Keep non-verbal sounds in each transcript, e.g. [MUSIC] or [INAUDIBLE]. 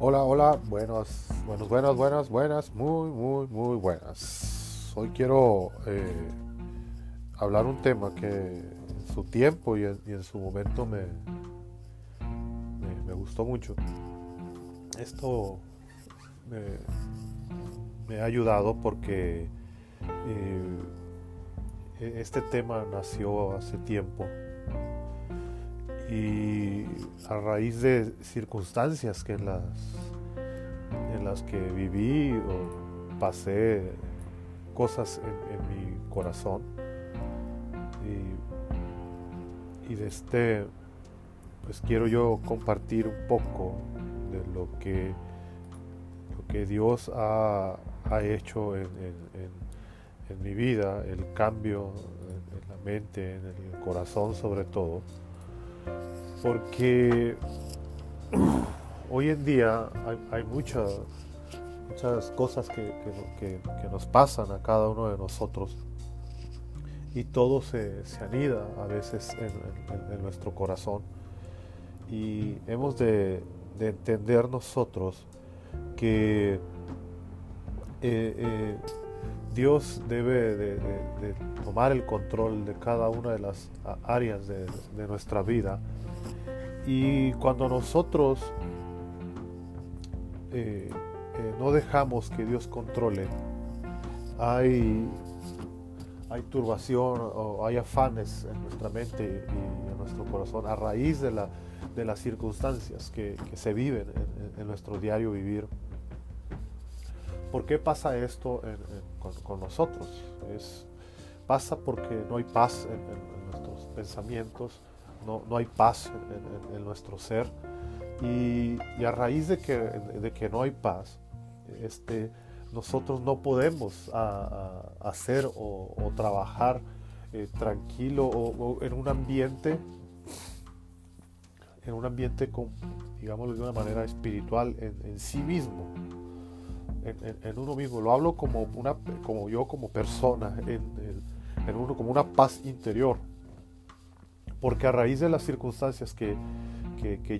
Hola, hola, buenos, buenos, buenas, buenas, buenas, muy, muy, muy buenas. Hoy quiero eh, hablar un tema que en su tiempo y en, su momento me, me, gustó mucho. Esto me, ha ayudado porque eh, e-, este tema nació hace tiempo y a raíz de circunstancias que en las, en las que viví o pasé cosas en, mi corazón y, de este pues quiero yo compartir un poco de lo que lo que Dios ha, hecho en, en, mi vida el cambio en la mente en el corazón sobre todo porque [CLEARS THROAT] hoy en día hay, muchas, muchas cosas que, nos pasan a cada uno de nosotros y todo se, anida a veces en, nuestro corazón. Y hemos de, entender nosotros que eh, eh, Dios debe de, tomar el control de cada una de las áreas de, nuestra vida. Y cuando nosotros eh, eh, no dejamos que Dios controle, hay, hay turbación o hay afanes en nuestra mente y en nuestro corazón a raíz de, la, de las circunstancias que, se viven en nuestro diario vivir. ¿Por qué pasa esto con, nosotros? Es, pasa porque no hay paz en, nuestros pensamientos, no, no hay paz en, nuestro ser. Y, a raíz de que, de que no hay paz, este, nosotros no podemos hacer o, trabajar eh, tranquilo o, en un ambiente en un ambiente con, digámoslo de una manera espiritual en sí mismo en, uno mismo, lo hablo como, una, como yo como persona, en, uno como una paz interior. Porque a raíz de las circunstancias que,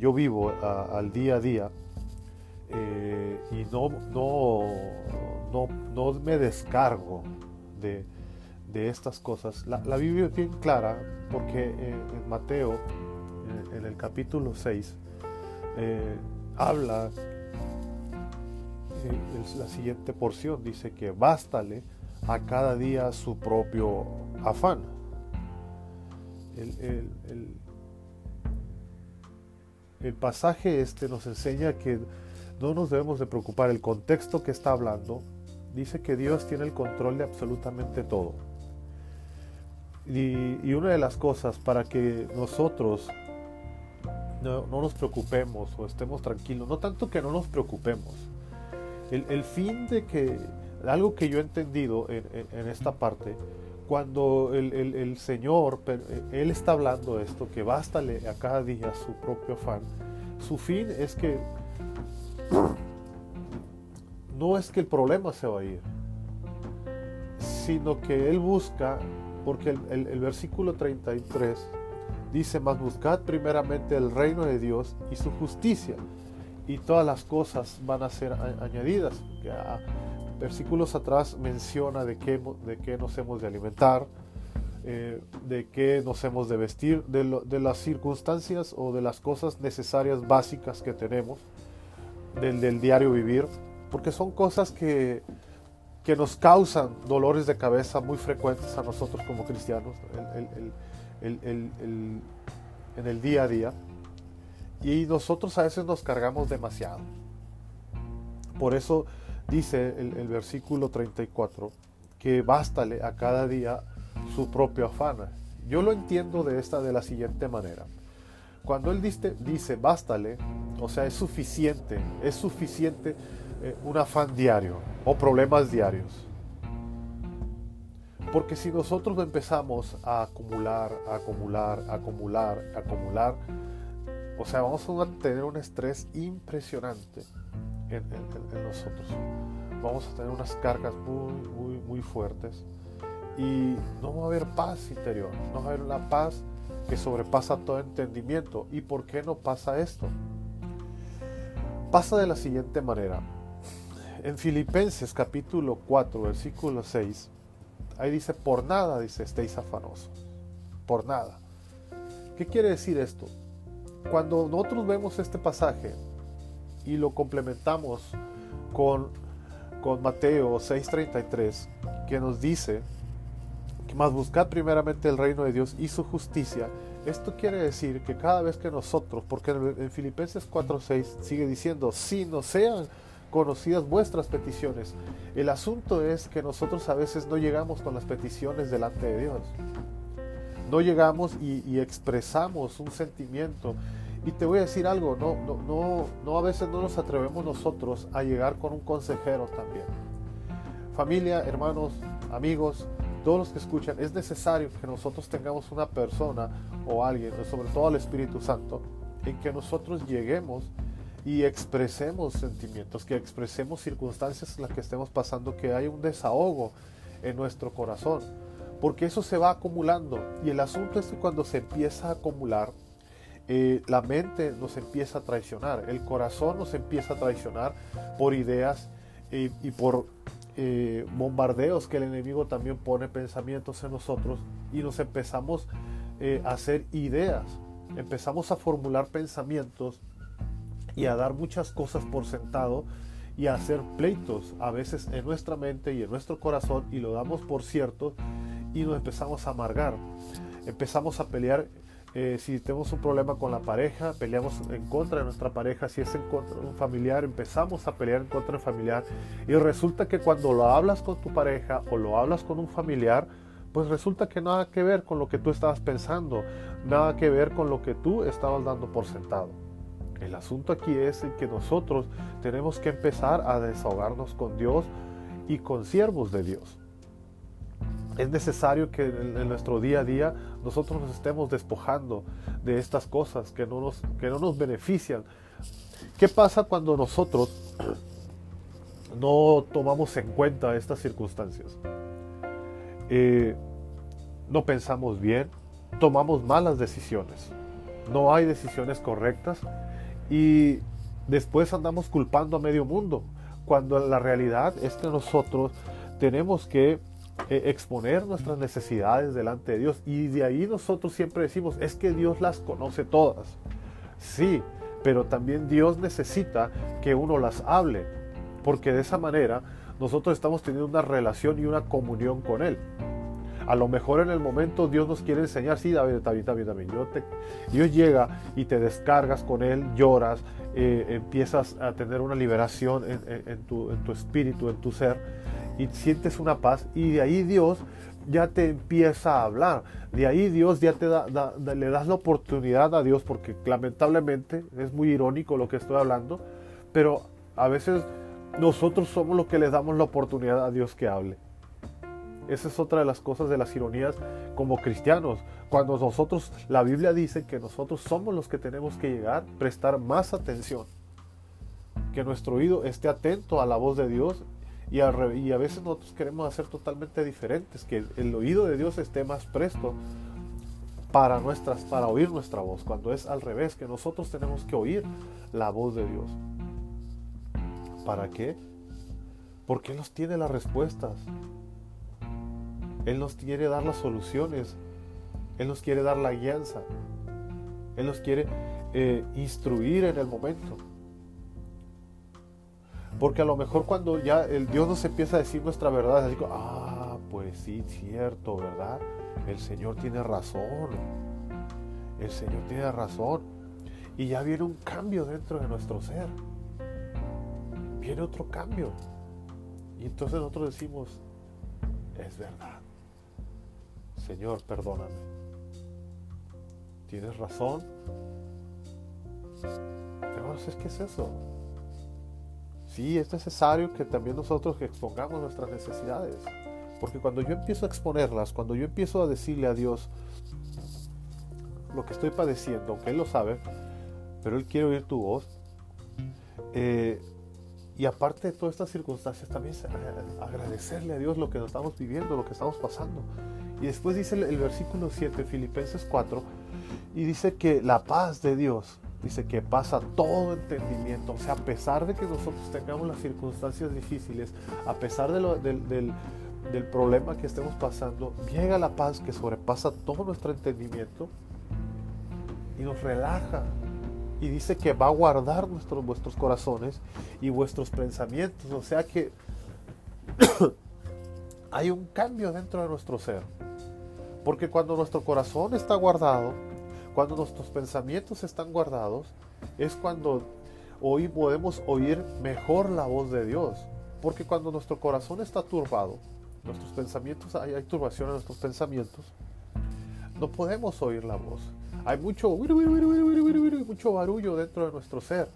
yo vivo al día a día, eh, y no, no, no, me descargo de, estas cosas. La, la, Biblia es bien clara porque en Mateo, en, el capítulo 6, eh, habla la siguiente porción dice que bástale a cada día su propio afán. El, el, pasaje este nos enseña que no nos debemos de preocupar. El contexto que está hablando dice que Dios tiene el control de absolutamente todo. Y, y una de las cosas para que nosotros no, no, nos preocupemos o estemos tranquilos, no tanto que no nos preocupemos, el, fin de que, algo que yo he entendido en, esta parte, cuando el, Señor, eh, Él está hablando esto, que bástale a cada día su propio afán, su fin es que no es que el problema se va a ir, sino que Él busca, porque el, el versículo 33 dice, más buscad primeramente el reino de Dios y su justicia y todas las cosas van a ser añadidas. Versículos atrás menciona de qué, de qué nos hemos de alimentar, eh, de qué nos hemos de vestir, de, las circunstancias o de las cosas necesarias básicas que tenemos, del, diario vivir, porque son cosas que, que, nos causan dolores de cabeza muy frecuentes a nosotros como cristianos en el día a día. Y nosotros a veces nos cargamos demasiado. Por eso dice el, versículo 34 que bástale a cada día su propio afán. Yo lo entiendo de esta de la siguiente manera. Cuando él dice, dice bástale, o sea, es suficiente, es suficiente eh, un afán diario o problemas diarios. Porque si nosotros empezamos a acumular, acumular, acumular, acumular, o sea, vamos a tener un estrés impresionante en, nosotros. Vamos a tener unas cargas muy, muy, muy fuertes y no va a haber paz interior, no va a haber una paz que sobrepasa todo entendimiento. ¿Y por qué no pasa esto? pasa de la siguiente manera. En Filipenses capítulo 4, versículo 6, ahí dice, por nada, dice, estéis afanosos. Por nada. ¿Qué quiere decir esto? Cuando nosotros vemos este pasaje y lo complementamos con, con Mateo 6:33, que nos dice que más buscad primeramente el reino de Dios y su justicia, esto quiere decir que cada vez que nosotros, porque en Filipenses 4:6 sigue diciendo, si no sean conocidas vuestras peticiones, el asunto es que nosotros a veces no llegamos con las peticiones delante de Dios. No llegamos y, expresamos un sentimiento. Y te voy a decir algo, no, no, no, a veces no nos atrevemos nosotros a llegar con un consejero también. Familia, hermanos, amigos, todos los que escuchan, es necesario que nosotros tengamos una persona o alguien, sobre todo al Espíritu Santo, en que nosotros lleguemos y expresemos sentimientos, que expresemos circunstancias en las que estemos pasando, que haya un desahogo en nuestro corazón, porque eso se va acumulando. Y el asunto es que cuando se empieza a acumular, eh, la mente nos empieza a traicionar, el corazón nos empieza a traicionar por ideas y por eh, bombardeos que el enemigo también pone pensamientos en nosotros y nos empezamos eh, a hacer ideas, empezamos a formular pensamientos y a dar muchas cosas por sentado y a hacer pleitos a veces en nuestra mente y en nuestro corazón y lo damos por cierto y nos empezamos a amargar. Empezamos a pelear eh, si tenemos un problema con la pareja, peleamos en contra de nuestra pareja. Si es en contra de un familiar, empezamos a pelear en contra del familiar. Y resulta que cuando lo hablas con tu pareja o lo hablas con un familiar, pues resulta que nada que ver con lo que tú estabas pensando, nada que ver con lo que tú estabas dando por sentado. El asunto aquí es que nosotros tenemos que empezar a desahogarnos con Dios y con siervos de Dios es necesario que en, nuestro día a día nosotros nos estemos despojando de estas cosas que no nos, que no nos benefician. ¿Qué pasa cuando nosotros [CLEARS THROAT] no tomamos en cuenta estas circunstancias? Eh, no pensamos bien, tomamos malas decisiones, no hay decisiones correctas y después andamos culpando a medio mundo, cuando la realidad es que nosotros tenemos que eh, exponer nuestras necesidades delante de Dios. Y de ahí nosotros siempre decimos, es que Dios las conoce todas. Sí, pero también Dios necesita que uno las hable, porque de esa manera nosotros estamos teniendo una relación y una comunión con Él. A lo mejor en el momento Dios nos quiere enseñar, sí, David, David, David, David. Dios llega y te descargas con Él, lloras, eh, empiezas a tener una liberación en, tu, en tu espíritu, en tu ser y sientes una paz y de ahí Dios ya te empieza a hablar. De ahí Dios ya te da, le das la oportunidad a Dios porque lamentablemente es muy irónico lo que estoy hablando, pero a veces nosotros somos los que le damos la oportunidad a Dios que hable. Esa es otra de las cosas de las ironías como cristianos. Cuando nosotros, la Biblia dice que nosotros somos los que tenemos que llegar, prestar más atención. Que nuestro oído esté atento a la voz de Dios y a, veces nosotros queremos hacer totalmente diferentes, que el oído de Dios esté más presto para, nuestras, para oír nuestra voz, cuando es al revés, que nosotros tenemos que oír la voz de Dios. ¿Para qué? Porque Él nos tiene las respuestas. Él nos quiere dar las soluciones. Él nos quiere dar la guianza. Él nos quiere eh, instruir en el momento. Porque a lo mejor cuando ya el Dios nos empieza a decir nuestra verdad, así como, ah, pues sí, cierto, ¿verdad? El Señor tiene razón. El Señor tiene razón. Y ya viene un cambio dentro de nuestro ser. Viene otro cambio. Y entonces nosotros decimos, es verdad. Señor, perdóname. Tienes razón. Hermanos, es que es eso sí es necesario que también nosotros expongamos nuestras necesidades. Porque cuando yo empiezo a exponerlas, cuando yo empiezo a decirle a Dios lo que estoy padeciendo, aunque Él lo sabe, pero Él quiere oír tu voz, eh, y aparte de todas estas circunstancias, también agradecerle a Dios lo que nos estamos viviendo, lo que estamos pasando. Y después dice el, el versículo 7, Filipenses 4, y dice que la paz de Dios, dice que pasa todo entendimiento. O sea, a pesar de que nosotros tengamos las circunstancias difíciles, a pesar del, del, problema que estemos pasando, llega la paz que sobrepasa todo nuestro entendimiento y nos relaja. Y dice que va a guardar nuestros, vuestros corazones y vuestros pensamientos. O sea que [COUGHS] hay un cambio dentro de nuestro ser. Porque cuando nuestro corazón está guardado, cuando nuestros pensamientos están guardados, es cuando hoy podemos oír mejor la voz de Dios. Porque cuando nuestro corazón está turbado, nuestros pensamientos, hay, hay turbación en nuestros pensamientos, no podemos oír la voz. Hay mucho, mucho barullo dentro de nuestro ser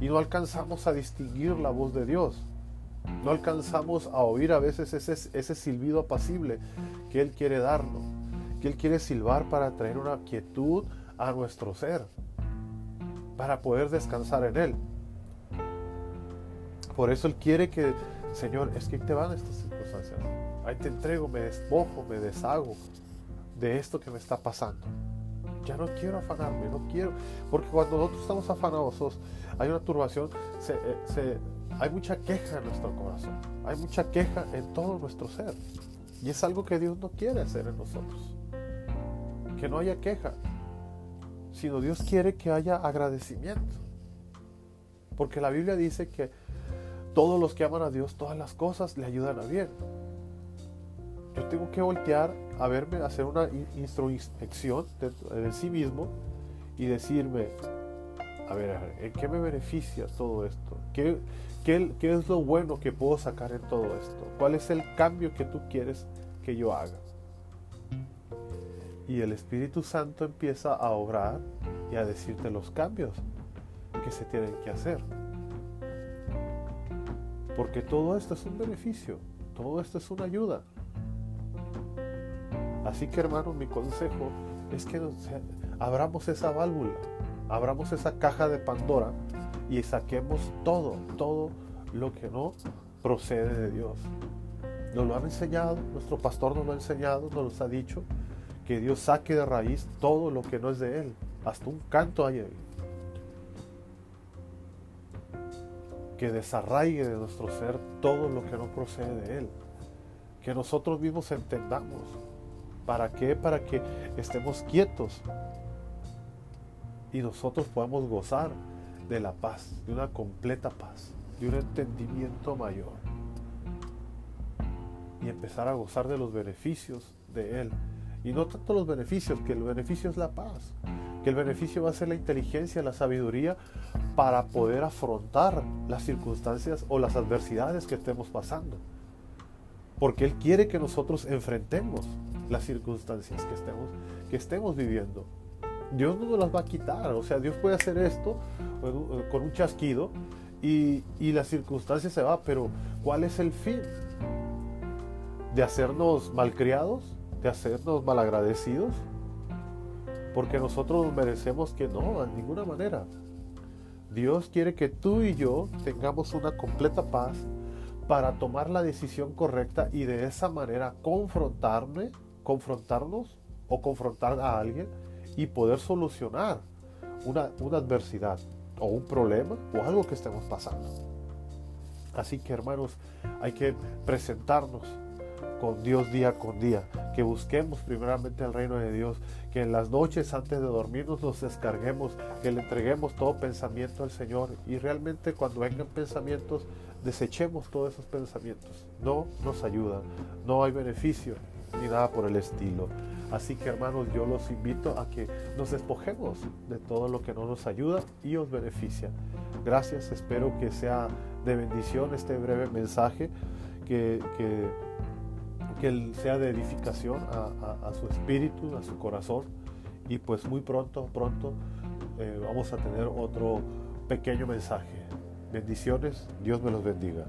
y no alcanzamos a distinguir la voz de Dios. No alcanzamos a oír a veces ese, ese silbido apacible que Él quiere darnos, que Él quiere silbar para traer una quietud, a nuestro ser para poder descansar en Él. Por eso Él quiere que, Señor, es que te van estas circunstancias. Ahí te entrego, me despojo, me deshago de esto que me está pasando. Ya no quiero afanarme, no quiero. Porque cuando nosotros estamos afanosos, hay una turbación, eh, hay mucha queja en nuestro corazón. Hay mucha queja en todo nuestro ser. Y es algo que Dios no quiere hacer en nosotros. Que no haya queja sino Dios quiere que haya agradecimiento. Porque la Biblia dice que todos los que aman a Dios, todas las cosas le ayudan a bien. Yo tengo que voltear a verme, hacer una introspección de, sí mismo y decirme, a ver, ¿en qué me beneficia todo esto? ¿Qué, qué, qué es lo bueno que puedo sacar en todo esto? ¿Cuál es el cambio que tú quieres que yo haga? Y el Espíritu Santo empieza a obrar y a decirte los cambios que se tienen que hacer. Porque todo esto es un beneficio, todo esto es una ayuda. Así que hermano, mi consejo es que abramos esa válvula, abramos esa caja de Pandora y saquemos todo, todo lo que no procede de Dios. Nos lo han enseñado, nuestro pastor nos lo ha enseñado, nos lo ha dicho, que Dios saque de raíz todo lo que no es de Él. Hasta un canto hay ahí. Que desarraigue de nuestro ser todo lo que no procede de Él. Que nosotros mismos entendamos. ¿Para qué? Para que estemos quietos y nosotros podamos gozar de la paz, de una completa paz, de un entendimiento mayor y empezar a gozar de los beneficios de Él y no tanto los beneficios, que el beneficio es la paz, que el beneficio va a ser la inteligencia, la sabiduría para poder afrontar las circunstancias o las adversidades que estemos pasando. Porque Él quiere que nosotros enfrentemos las circunstancias que estemos, que estemos viviendo. Dios no nos las va a quitar, o sea, Dios puede hacer esto con un chasquido y, y la circunstancia se va, pero ¿cuál es el fin? ¿De hacernos malcriados? De hacernos malagradecidos, porque nosotros merecemos que no, de ninguna manera. Dios quiere que tú y yo tengamos una completa paz para tomar la decisión correcta y de esa manera confrontarme, confrontarnos o confrontar a alguien y poder solucionar una, una adversidad o un problema o algo que estemos pasando. Así que hermanos, hay que presentarnos con Dios día con día, que busquemos primeramente el reino de Dios, que en las noches antes de dormirnos nos descarguemos, que le entreguemos todo pensamiento al Señor y realmente cuando vengan pensamientos desechemos todos esos pensamientos. No nos ayudan, no hay beneficio ni nada por el estilo. Así que hermanos, yo los invito a que nos despojemos de todo lo que no nos ayuda y os beneficia. Gracias, espero que sea de bendición este breve mensaje que, que que Él sea de edificación a, su espíritu, a su corazón. Y pues muy pronto, pronto eh, vamos a tener otro pequeño mensaje. Bendiciones, Dios me los bendiga.